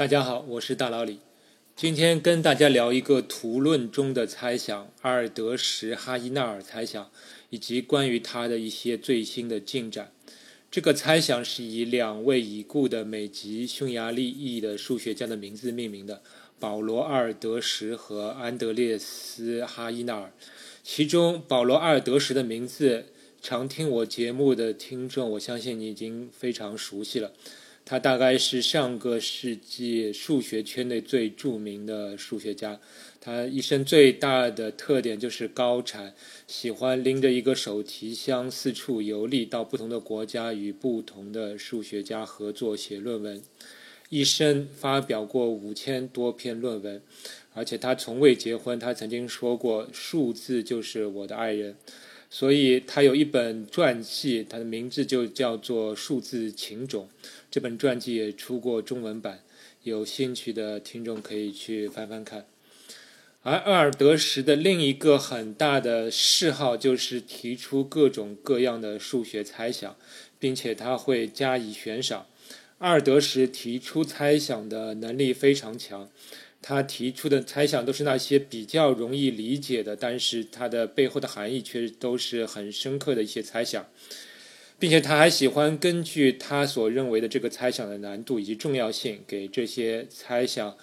大家好，我是大老李。今天跟大家聊一个图论中的猜想——阿尔德什哈伊纳尔猜想，以及关于他的一些最新的进展。这个猜想是以两位已故的美籍匈牙利裔的数学家的名字命名的：保罗·阿尔德什和安德烈斯·哈伊纳尔。其中，保罗·阿尔德什的名字，常听我节目的听众，我相信你已经非常熟悉了。他大概是上个世纪数学圈内最著名的数学家。他一生最大的特点就是高产，喜欢拎着一个手提箱四处游历，到不同的国家与不同的数学家合作写论文。一生发表过五千多篇论文，而且他从未结婚。他曾经说过：“数字就是我的爱人。”所以他有一本传记，他的名字就叫做《数字情种》。这本传记也出过中文版，有兴趣的听众可以去翻翻看。而阿尔德什的另一个很大的嗜好就是提出各种各样的数学猜想，并且他会加以悬赏。阿尔德什提出猜想的能力非常强。他提出的猜想都是那些比较容易理解的，但是它的背后的含义却都是很深刻的一些猜想，并且他还喜欢根据他所认为的这个猜想的难度以及重要性，给这些猜想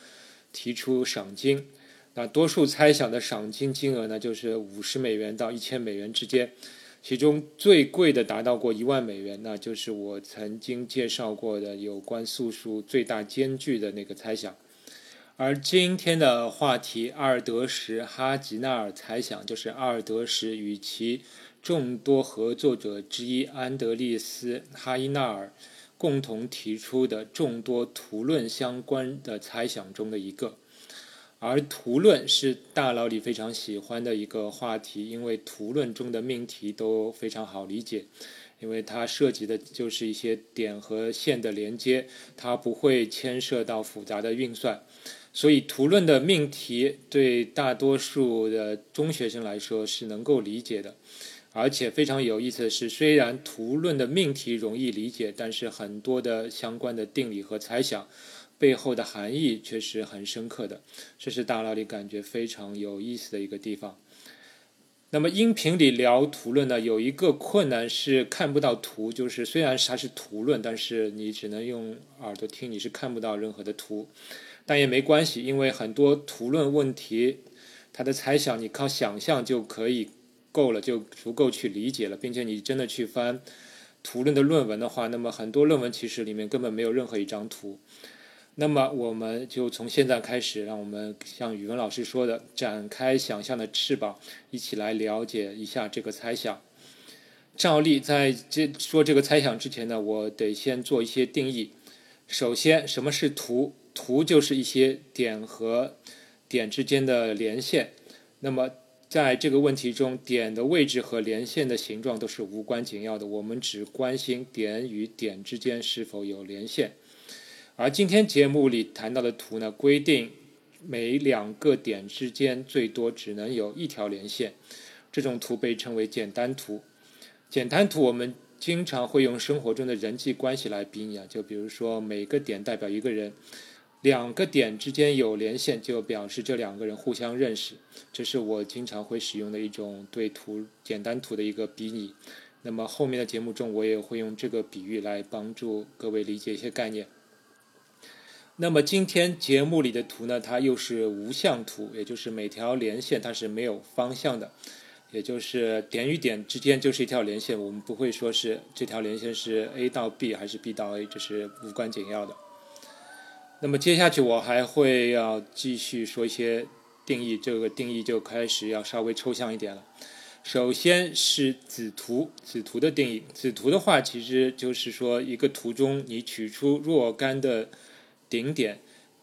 提出赏金。那多数猜想的赏金金额呢，就是五十美元到一千美元之间，其中最贵的达到过一万美元，那就是我曾经介绍过的有关素数最大间距的那个猜想。而今天的话题，阿尔德什哈吉纳尔猜想，就是阿尔德什与其众多合作者之一安德烈斯哈伊纳尔共同提出的众多图论相关的猜想中的一个。而图论是大佬里非常喜欢的一个话题，因为图论中的命题都非常好理解，因为它涉及的就是一些点和线的连接，它不会牵涉到复杂的运算。所以图论的命题对大多数的中学生来说是能够理解的，而且非常有意思的是，虽然图论的命题容易理解，但是很多的相关的定理和猜想背后的含义却是很深刻的，这是大脑里感觉非常有意思的一个地方。那么音频里聊图论呢，有一个困难是看不到图，就是虽然它是图论，但是你只能用耳朵听，你是看不到任何的图。但也没关系，因为很多图论问题，它的猜想你靠想象就可以够了，就足够去理解了，并且你真的去翻图论的论文的话，那么很多论文其实里面根本没有任何一张图。那么我们就从现在开始，让我们像语文老师说的，展开想象的翅膀，一起来了解一下这个猜想。照例在这说这个猜想之前呢，我得先做一些定义。首先，什么是图？图就是一些点和点之间的连线。那么在这个问题中，点的位置和连线的形状都是无关紧要的，我们只关心点与点之间是否有连线。而今天节目里谈到的图呢，规定每两个点之间最多只能有一条连线。这种图被称为简单图。简单图我们经常会用生活中的人际关系来比拟啊，就比如说每个点代表一个人。两个点之间有连线，就表示这两个人互相认识。这是我经常会使用的一种对图简单图的一个比拟。那么后面的节目中，我也会用这个比喻来帮助各位理解一些概念。那么今天节目里的图呢，它又是无向图，也就是每条连线它是没有方向的，也就是点与点之间就是一条连线，我们不会说是这条连线是 A 到 B 还是 B 到 A，这是无关紧要的。那么接下去我还会要继续说一些定义，这个定义就开始要稍微抽象一点了。首先是子图，子图的定义，子图的话其实就是说一个图中你取出若干的顶点，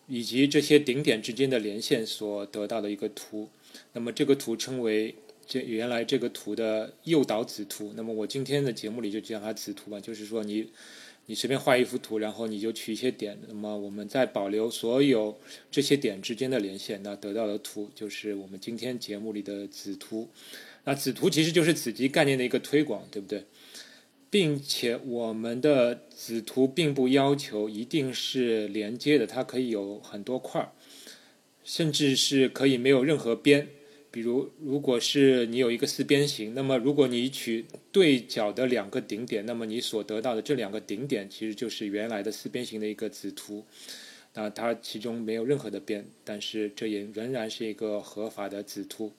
以及这些顶点之间的连线所得到的一个图。那么这个图称为这原来这个图的诱导子图。那么我今天的节目里就叫它子图吧，就是说你。你随便画一幅图，然后你就取一些点，那么我们再保留所有这些点之间的连线，那得到的图就是我们今天节目里的子图。那子图其实就是子集概念的一个推广，对不对？并且我们的子图并不要求一定是连接的，它可以有很多块儿，甚至是可以没有任何边。比如，如果是你有一个四边形，那么如果你取对角的两个顶点，那么你所得到的这两个顶点其实就是原来的四边形的一个子图。那它其中没有任何的边，但是这也仍然是一个合法的子图。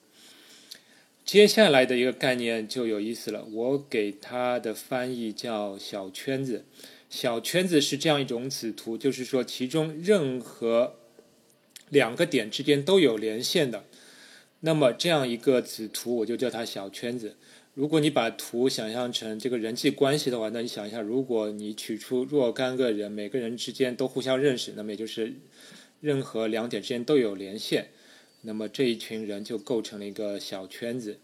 接下来的一个概念就有意思了，我给它的翻译叫小圈子。小圈子是这样一种子图，就是说其中任何两个点之间都有连线的。那么这样一个子图，我就叫它小圈子。如果你把图想象成这个人际关系的话，那你想一下，如果你取出若干个人，每个人之间都互相认识，那么也就是任何两点之间都有连线。那么这一群人就构成了一个小圈子，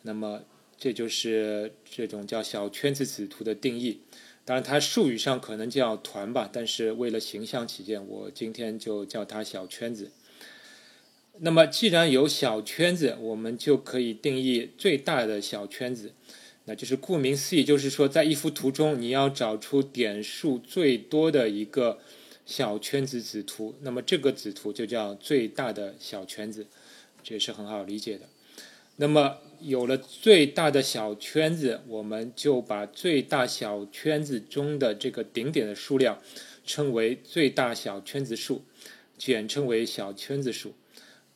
那么这就是这种叫小圈子子图的定义。当然，它术语上可能叫团吧，但是为了形象起见，我今天就叫它小圈子。那么既然有小圈子，我们就可以定义最大的小圈子，那就是顾名思义，就是说在一幅图中，你要找出点数最多的一个。小圈子子图，那么这个子图就叫最大的小圈子，这也是很好理解的。那么有了最大的小圈子，我们就把最大小圈子中的这个顶点的数量称为最大小圈子数，简称为小圈子数。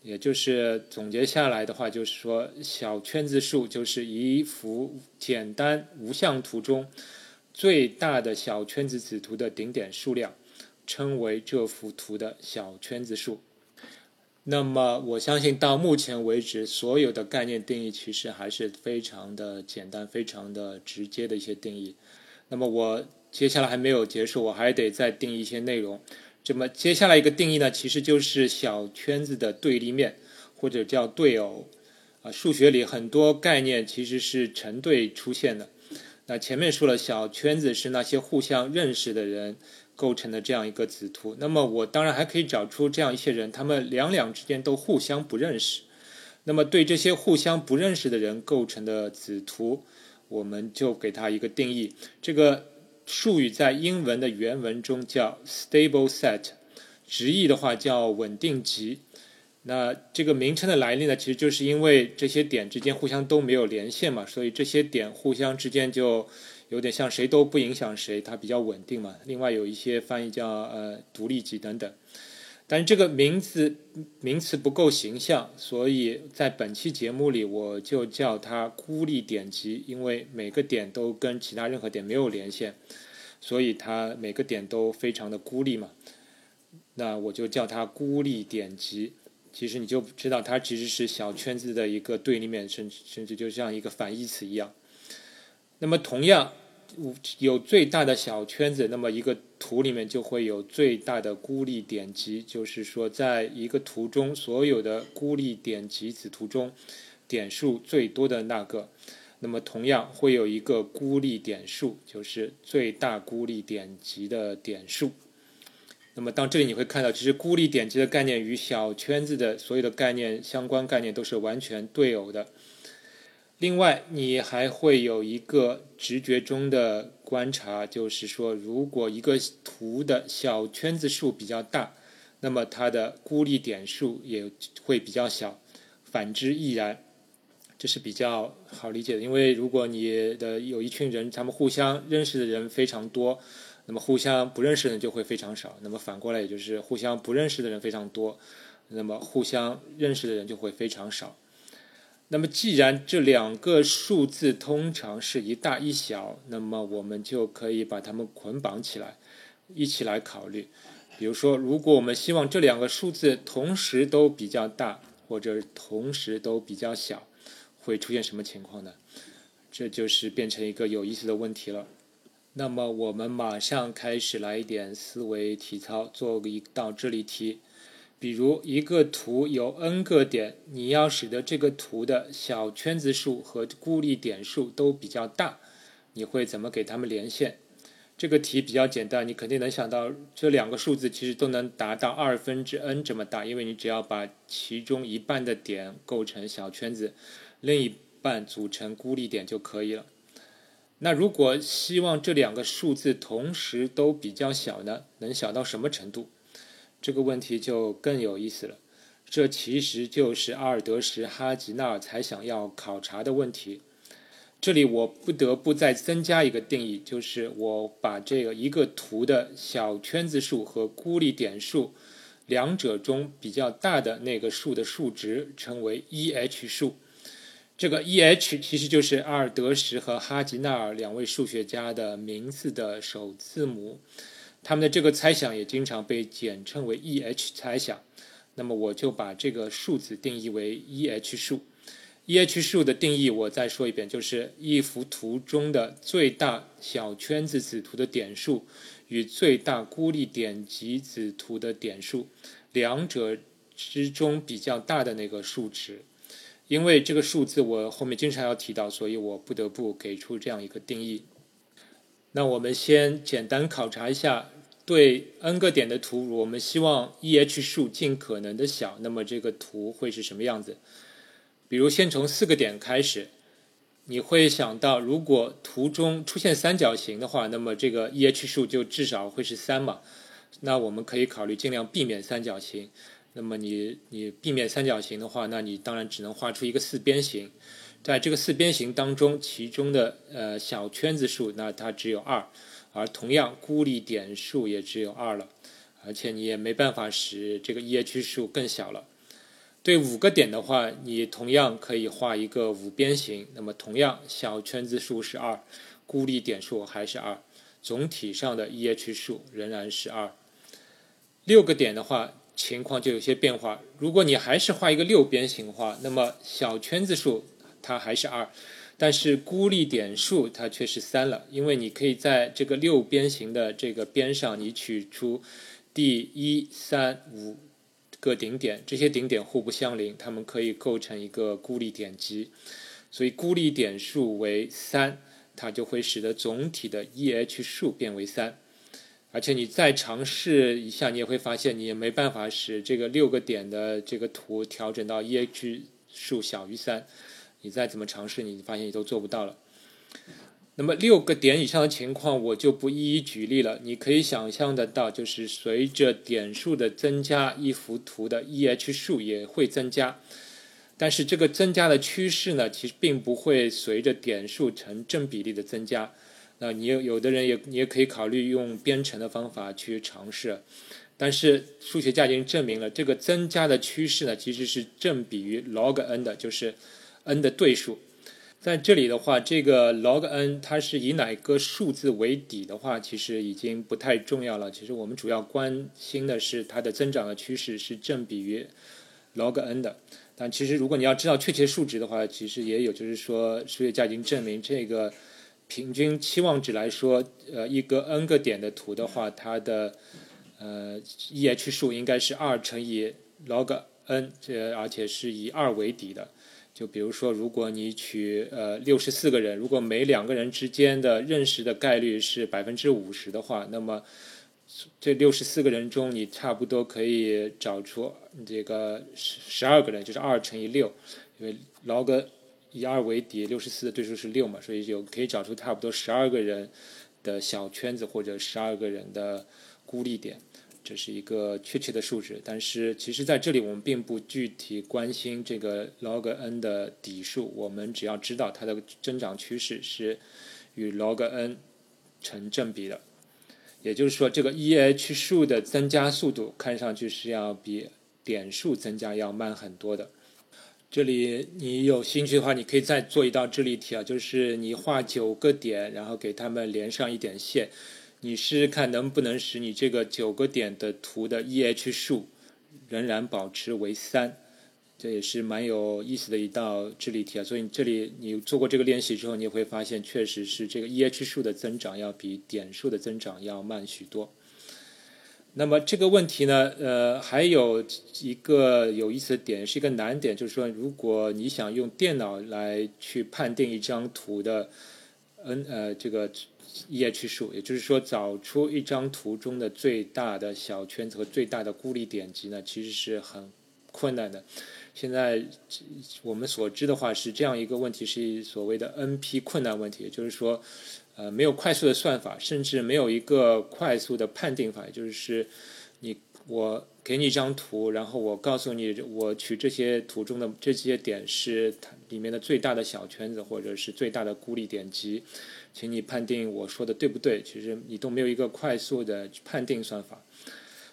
也就是总结下来的话，就是说小圈子数就是一幅简单无相图中最大的小圈子子图的顶点数量。称为这幅图的小圈子数。那么，我相信到目前为止，所有的概念定义其实还是非常的简单、非常的直接的一些定义。那么，我接下来还没有结束，我还得再定一些内容。这么，接下来一个定义呢，其实就是小圈子的对立面，或者叫对偶。啊，数学里很多概念其实是成对出现的。那前面说了，小圈子是那些互相认识的人。构成的这样一个子图，那么我当然还可以找出这样一些人，他们两两之间都互相不认识。那么对这些互相不认识的人构成的子图，我们就给它一个定义。这个术语在英文的原文中叫 stable set，直译的话叫稳定级。那这个名称的来历呢，其实就是因为这些点之间互相都没有连线嘛，所以这些点互相之间就。有点像谁都不影响谁，它比较稳定嘛。另外有一些翻译叫呃独立级等等，但这个名字名词不够形象，所以在本期节目里我就叫它孤立点集，因为每个点都跟其他任何点没有连线，所以它每个点都非常的孤立嘛。那我就叫它孤立点集。其实你就知道它其实是小圈子的一个对立面，甚至甚至就像一个反义词一样。那么同样。有最大的小圈子，那么一个图里面就会有最大的孤立点集，就是说，在一个图中所有的孤立点集子图中，点数最多的那个，那么同样会有一个孤立点数，就是最大孤立点集的点数。那么当这里你会看到，其实孤立点集的概念与小圈子的所有的概念相关概念都是完全对偶的。另外，你还会有一个直觉中的观察，就是说，如果一个图的小圈子数比较大，那么它的孤立点数也会比较小，反之亦然。这是比较好理解的，因为如果你的有一群人，他们互相认识的人非常多，那么互相不认识的人就会非常少。那么反过来，也就是互相不认识的人非常多，那么互相认识的人就会非常少。那么，既然这两个数字通常是一大一小，那么我们就可以把它们捆绑起来，一起来考虑。比如说，如果我们希望这两个数字同时都比较大，或者同时都比较小，会出现什么情况呢？这就是变成一个有意思的问题了。那么，我们马上开始来一点思维体操，做一道智力题。比如一个图有 n 个点，你要使得这个图的小圈子数和孤立点数都比较大，你会怎么给它们连线？这个题比较简单，你肯定能想到这两个数字其实都能达到二分之 n 这么大，因为你只要把其中一半的点构成小圈子，另一半组成孤立点就可以了。那如果希望这两个数字同时都比较小呢？能小到什么程度？这个问题就更有意思了。这其实就是阿尔德什哈吉纳尔才想要考察的问题。这里我不得不再增加一个定义，就是我把这个一个图的小圈子数和孤立点数两者中比较大的那个数的数值称为 E_h 数。这个 E_h 其实就是阿尔德什和哈吉纳尔两位数学家的名字的首字母。他们的这个猜想也经常被简称为 E_h 猜想。那么我就把这个数字定义为 E_h 数。E_h 数的定义我再说一遍，就是一幅图中的最大小圈子子图的点数与最大孤立点集子图的点数两者之中比较大的那个数值。因为这个数字我后面经常要提到，所以我不得不给出这样一个定义。那我们先简单考察一下，对 n 个点的图，我们希望 E_h 数尽可能的小，那么这个图会是什么样子？比如，先从四个点开始，你会想到，如果图中出现三角形的话，那么这个 E_h 数就至少会是三嘛。那我们可以考虑尽量避免三角形。那么你你避免三角形的话，那你当然只能画出一个四边形。在这个四边形当中，其中的呃小圈子数，那它只有二，而同样孤立点数也只有二了，而且你也没办法使这个 E_h 数更小了。对五个点的话，你同样可以画一个五边形。那么同样，小圈子数是二，孤立点数还是二，总体上的 E_h 数仍然是二。六个点的话，情况就有些变化。如果你还是画一个六边形的话，那么小圈子数它还是二，但是孤立点数它却是三了，因为你可以在这个六边形的这个边上，你取出第一、三、五。个顶点，这些顶点互不相邻，它们可以构成一个孤立点集，所以孤立点数为三，它就会使得总体的 E_h 数变为三。而且你再尝试一下，你也会发现你也没办法使这个六个点的这个图调整到 E_h 数小于三。你再怎么尝试，你发现你都做不到了。那么六个点以上的情况，我就不一一举例了。你可以想象得到，就是随着点数的增加，一幅图的 E_h 数也会增加。但是这个增加的趋势呢，其实并不会随着点数成正比例的增加。那你有有的人也你也可以考虑用编程的方法去尝试。但是数学家已经证明了，这个增加的趋势呢，其实是正比于 log n 的，就是 n 的对数。在这里的话，这个 log n 它是以哪个数字为底的话，其实已经不太重要了。其实我们主要关心的是它的增长的趋势是正比于 log n 的。但其实如果你要知道确切数值的话，其实也有，就是说数学家已经证明这个平均期望值来说，呃，一个 n 个点的图的话，它的呃 E_h 数应该是二乘以 log n，这而且是以二为底的。就比如说，如果你取呃六十四个人，如果每两个人之间的认识的概率是百分之五十的话，那么这六十四个人中，你差不多可以找出这个十十二个人，就是二乘以六，因为 log 以二为底，六十四的对数是六嘛，所以就可以找出差不多十二个人的小圈子或者十二个人的孤立点。这是一个确切的数值，但是其实在这里我们并不具体关心这个 log n 的底数，我们只要知道它的增长趋势是与 log n 成正比的，也就是说，这个 E_h 数的增加速度看上去是要比点数增加要慢很多的。这里你有兴趣的话，你可以再做一道智力题啊，就是你画九个点，然后给它们连上一点线。你试试看能不能使你这个九个点的图的 E_h 数仍然保持为三，这也是蛮有意思的一道智力题啊。所以这里你做过这个练习之后，你会发现确实是这个 E_h 数的增长要比点数的增长要慢许多。那么这个问题呢，呃，还有一个有意思的点，是一个难点，就是说，如果你想用电脑来去判定一张图的 n 呃这个。E_h 数，也就是说，找出一张图中的最大的小圈子和最大的孤立点集呢，其实是很困难的。现在我们所知的话是这样一个问题，是所谓的 NP 困难问题，也就是说，呃，没有快速的算法，甚至没有一个快速的判定法，也就是你我给你一张图，然后我告诉你，我取这些图中的这些点是它里面的最大的小圈子，或者是最大的孤立点集，请你判定我说的对不对？其实你都没有一个快速的判定算法。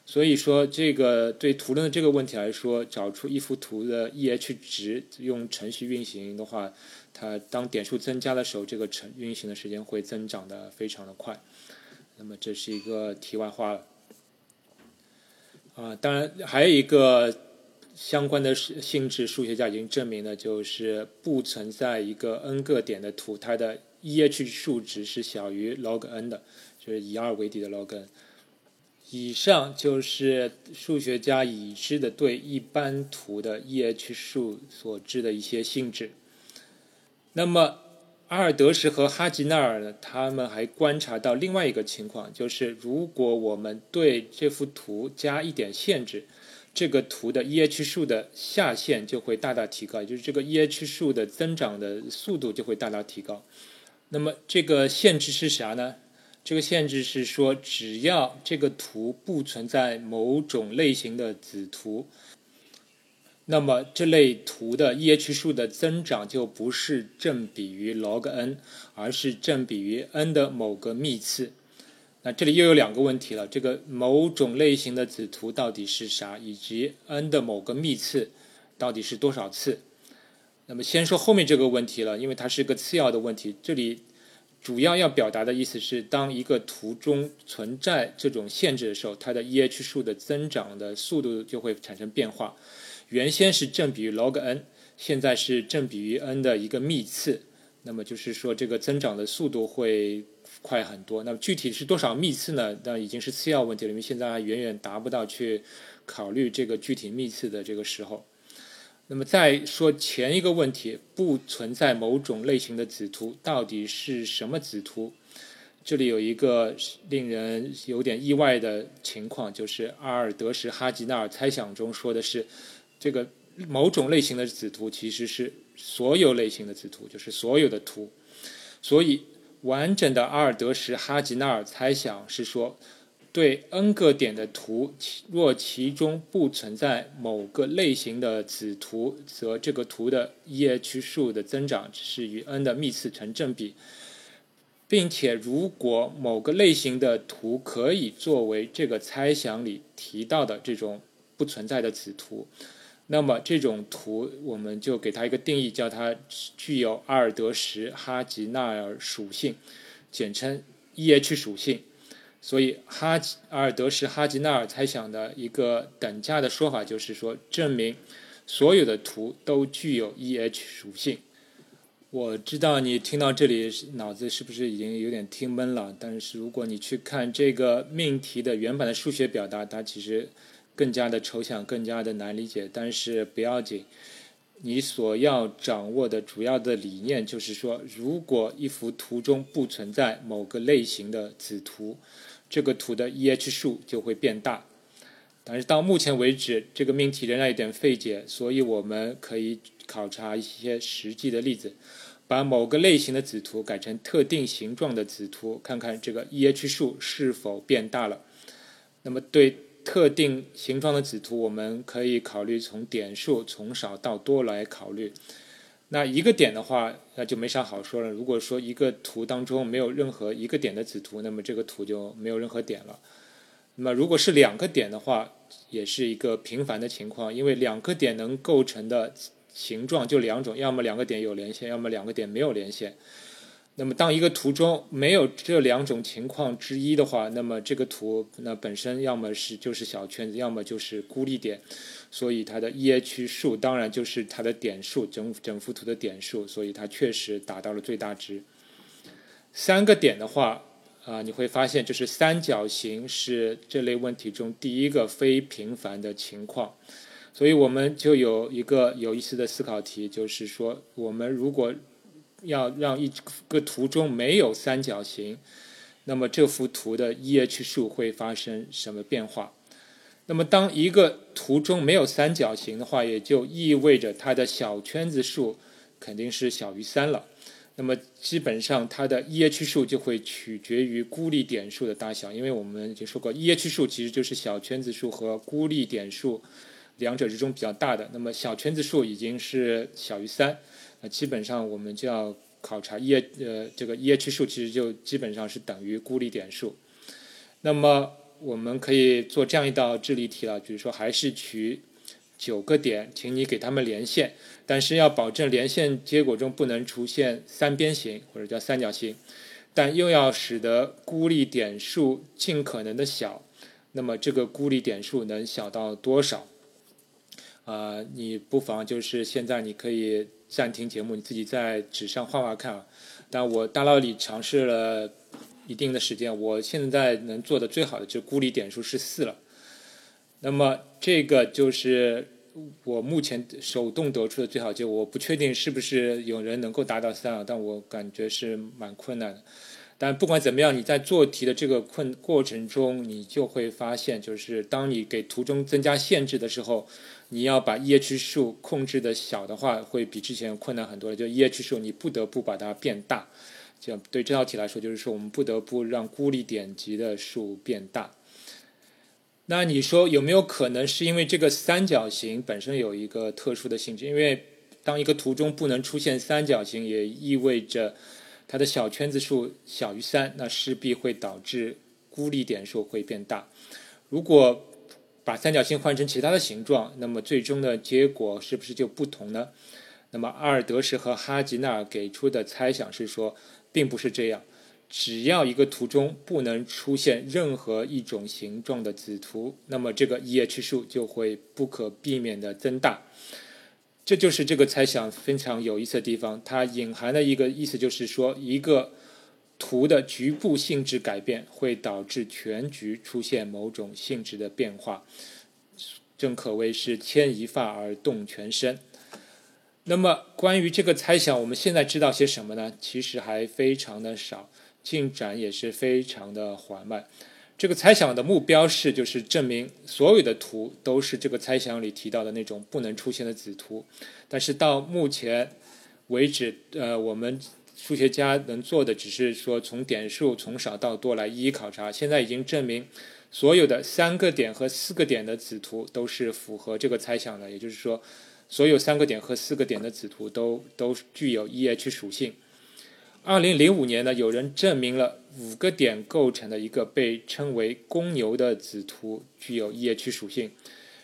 所以说，这个对图论的这个问题来说，找出一幅图的 EH 值，用程序运行的话，它当点数增加的时候，这个程运行的时间会增长的非常的快。那么这是一个题外话了。啊，当然还有一个相关的性质，数学家已经证明了，就是不存在一个 n 个点的图，它的 EH 数值是小于 log n 的，就是以二为底的 log n。以上就是数学家已知的对一般图的 EH 数所知的一些性质。那么，阿尔德什和哈吉纳尔呢？他们还观察到另外一个情况，就是如果我们对这幅图加一点限制，这个图的 EH 数的下限就会大大提高，就是这个 EH 数的增长的速度就会大大提高。那么，这个限制是啥呢？这个限制是说，只要这个图不存在某种类型的子图，那么这类图的 EH 数的增长就不是正比于 log n，而是正比于 n 的某个幂次。那这里又有两个问题了：这个某种类型的子图到底是啥？以及 n 的某个幂次到底是多少次？那么先说后面这个问题了，因为它是个次要的问题。这里。主要要表达的意思是，当一个图中存在这种限制的时候，它的 EH 数的增长的速度就会产生变化。原先是正比于 log n，现在是正比于 n 的一个幂次。那么就是说，这个增长的速度会快很多。那么具体是多少幂次呢？那已经是次要问题了，因为现在还远远达不到去考虑这个具体幂次的这个时候。那么再说前一个问题，不存在某种类型的子图，到底是什么子图？这里有一个令人有点意外的情况，就是阿尔德什哈吉纳尔猜想中说的是，这个某种类型的子图其实是所有类型的子图，就是所有的图。所以完整的阿尔德什哈吉纳尔猜想是说。对 n 个点的图，若其中不存在某个类型的子图，则这个图的 EH 数的增长只是与 n 的幂次成正比，并且如果某个类型的图可以作为这个猜想里提到的这种不存在的子图，那么这种图我们就给它一个定义，叫它具有阿尔德什哈吉纳尔属性，简称 EH 属性。所以，哈阿尔德什哈吉纳尔猜想的一个等价的说法就是说，证明所有的图都具有 EH 属性。我知道你听到这里脑子是不是已经有点听闷了？但是如果你去看这个命题的原版的数学表达，它其实更加的抽象，更加的难理解。但是不要紧，你所要掌握的主要的理念就是说，如果一幅图中不存在某个类型的子图。这个图的 EH 数就会变大，但是到目前为止，这个命题仍然有点费解，所以我们可以考察一些实际的例子，把某个类型的子图改成特定形状的子图，看看这个 EH 数是否变大了。那么对特定形状的子图，我们可以考虑从点数从少到多来考虑。那一个点的话，那就没啥好说了。如果说一个图当中没有任何一个点的子图，那么这个图就没有任何点了。那么如果是两个点的话，也是一个平凡的情况，因为两个点能构成的形状就两种，要么两个点有连线，要么两个点没有连线。那么，当一个图中没有这两种情况之一的话，那么这个图那本身要么是就是小圈子，要么就是孤立点，所以它的 EH 数当然就是它的点数，整整幅图的点数，所以它确实达到了最大值。三个点的话，啊，你会发现就是三角形是这类问题中第一个非平凡的情况，所以我们就有一个有意思的思考题，就是说我们如果要让一个图中没有三角形，那么这幅图的 EH 数会发生什么变化？那么，当一个图中没有三角形的话，也就意味着它的小圈子数肯定是小于三了。那么，基本上它的 EH 数就会取决于孤立点数的大小，因为我们已经说过，EH 数其实就是小圈子数和孤立点数两者之中比较大的。那么，小圈子数已经是小于三，那基本上我们就要考察 E 呃这个 EH 数，其实就基本上是等于孤立点数。那么我们可以做这样一道智力题了，比如说还是取九个点，请你给他们连线，但是要保证连线结果中不能出现三边形或者叫三角形，但又要使得孤立点数尽可能的小。那么这个孤立点数能小到多少？啊，你不妨就是现在你可以暂停节目，你自己在纸上画画看啊。但我大脑里尝试了。一定的时间，我现在能做的最好的就孤立点数是四了。那么这个就是我目前手动得出的最好结果。我不确定是不是有人能够达到三啊，但我感觉是蛮困难的。但不管怎么样，你在做题的这个困过程中，你就会发现，就是当你给图中增加限制的时候，你要把 EH 数控制的小的话，会比之前困难很多了。就 EH 数，你不得不把它变大。这样对这道题来说，就是说我们不得不让孤立点级的数变大。那你说有没有可能是因为这个三角形本身有一个特殊的性质？因为当一个图中不能出现三角形，也意味着它的小圈子数小于三，那势必会导致孤立点数会变大。如果把三角形换成其他的形状，那么最终的结果是不是就不同呢？那么阿尔德什和哈吉纳尔给出的猜想是说。并不是这样，只要一个图中不能出现任何一种形状的子图，那么这个 EH 数就会不可避免的增大。这就是这个猜想非常有意思的地方。它隐含的一个意思就是说，一个图的局部性质改变会导致全局出现某种性质的变化，正可谓是牵一发而动全身。那么关于这个猜想，我们现在知道些什么呢？其实还非常的少，进展也是非常的缓慢。这个猜想的目标是，就是证明所有的图都是这个猜想里提到的那种不能出现的子图。但是到目前为止，呃，我们数学家能做的只是说从点数从少到多来一一考察。现在已经证明，所有的三个点和四个点的子图都是符合这个猜想的，也就是说。所有三个点和四个点的子图都都具有 EH 属性。二零零五年呢，有人证明了五个点构成的一个被称为公牛的子图具有 EH 属性。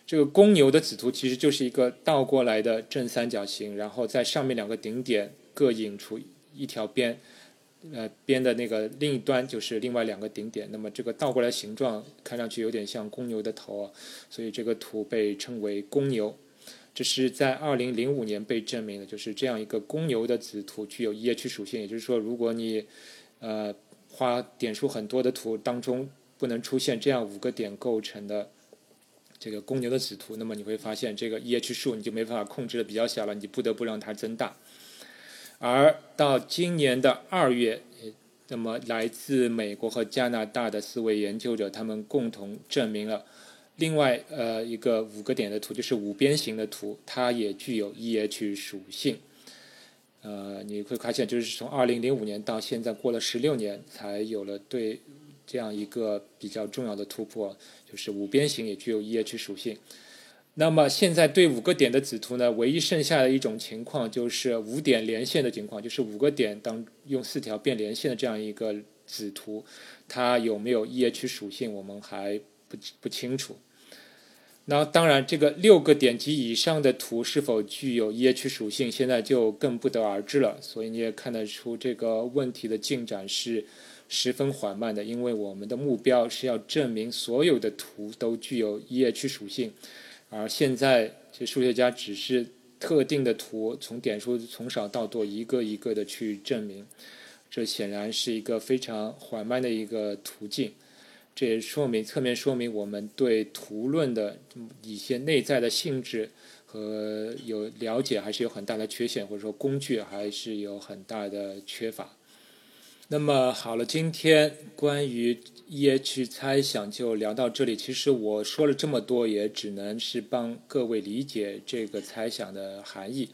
这个公牛的子图其实就是一个倒过来的正三角形，然后在上面两个顶点各引出一条边，呃，边的那个另一端就是另外两个顶点。那么这个倒过来形状看上去有点像公牛的头，啊所以这个图被称为公牛。这是在二零零五年被证明的，就是这样一个公牛的子图具有 EH 属性。也就是说，如果你呃画点数很多的图当中不能出现这样五个点构成的这个公牛的子图，那么你会发现这个 EH 数你就没办法控制的比较小了，你不得不让它增大。而到今年的二月，那么来自美国和加拿大的四位研究者，他们共同证明了。另外，呃，一个五个点的图就是五边形的图，它也具有 EH 属性。呃，你会发现，就是从二零零五年到现在过了十六年，才有了对这样一个比较重要的突破，就是五边形也具有 EH 属性。那么现在对五个点的子图呢，唯一剩下的一种情况就是五点连线的情况，就是五个点当用四条变连线的这样一个子图，它有没有 EH 属性，我们还不不清楚。那当然，这个六个点及以上的图是否具有 EH 属性，现在就更不得而知了。所以你也看得出这个问题的进展是十分缓慢的，因为我们的目标是要证明所有的图都具有 EH 属性，而现在这数学家只是特定的图从点数从少到多一个一个的去证明，这显然是一个非常缓慢的一个途径。这也说明侧面说明我们对图论的一些内在的性质和有了解还是有很大的缺陷，或者说工具还是有很大的缺乏。那么好了，今天关于 EH 猜想就聊到这里。其实我说了这么多，也只能是帮各位理解这个猜想的含义。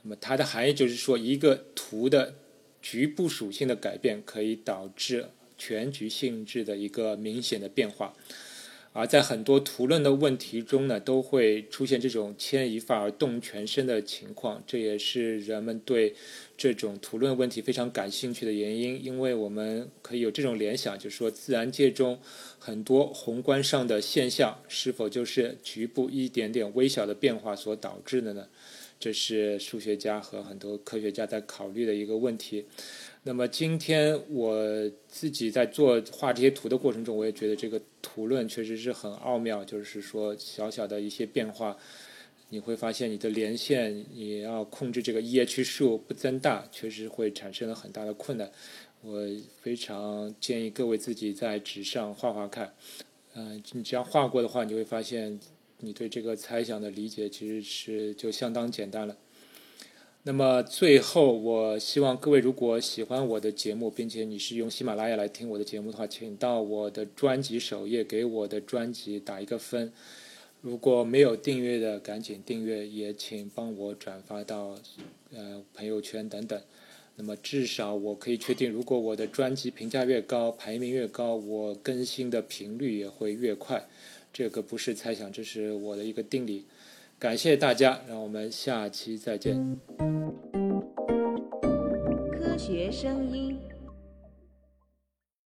那么它的含义就是说，一个图的局部属性的改变可以导致全局性质的一个明显的变化。而在很多图论的问题中呢，都会出现这种牵一发而动全身的情况，这也是人们对这种图论问题非常感兴趣的原因。因为我们可以有这种联想，就是说自然界中很多宏观上的现象，是否就是局部一点点微小的变化所导致的呢？这是数学家和很多科学家在考虑的一个问题。那么今天我自己在做画这些图的过程中，我也觉得这个图论确实是很奥妙。就是说，小小的一些变化，你会发现你的连线也要控制这个 EH 数不增大，确实会产生了很大的困难。我非常建议各位自己在纸上画画看。嗯，你只要画过的话，你会发现你对这个猜想的理解其实是就相当简单了。那么最后，我希望各位如果喜欢我的节目，并且你是用喜马拉雅来听我的节目的话，请到我的专辑首页给我的专辑打一个分。如果没有订阅的，赶紧订阅，也请帮我转发到呃朋友圈等等。那么至少我可以确定，如果我的专辑评价越高，排名越高，我更新的频率也会越快。这个不是猜想，这是我的一个定理。感谢大家，让我们下期再见。科学声音。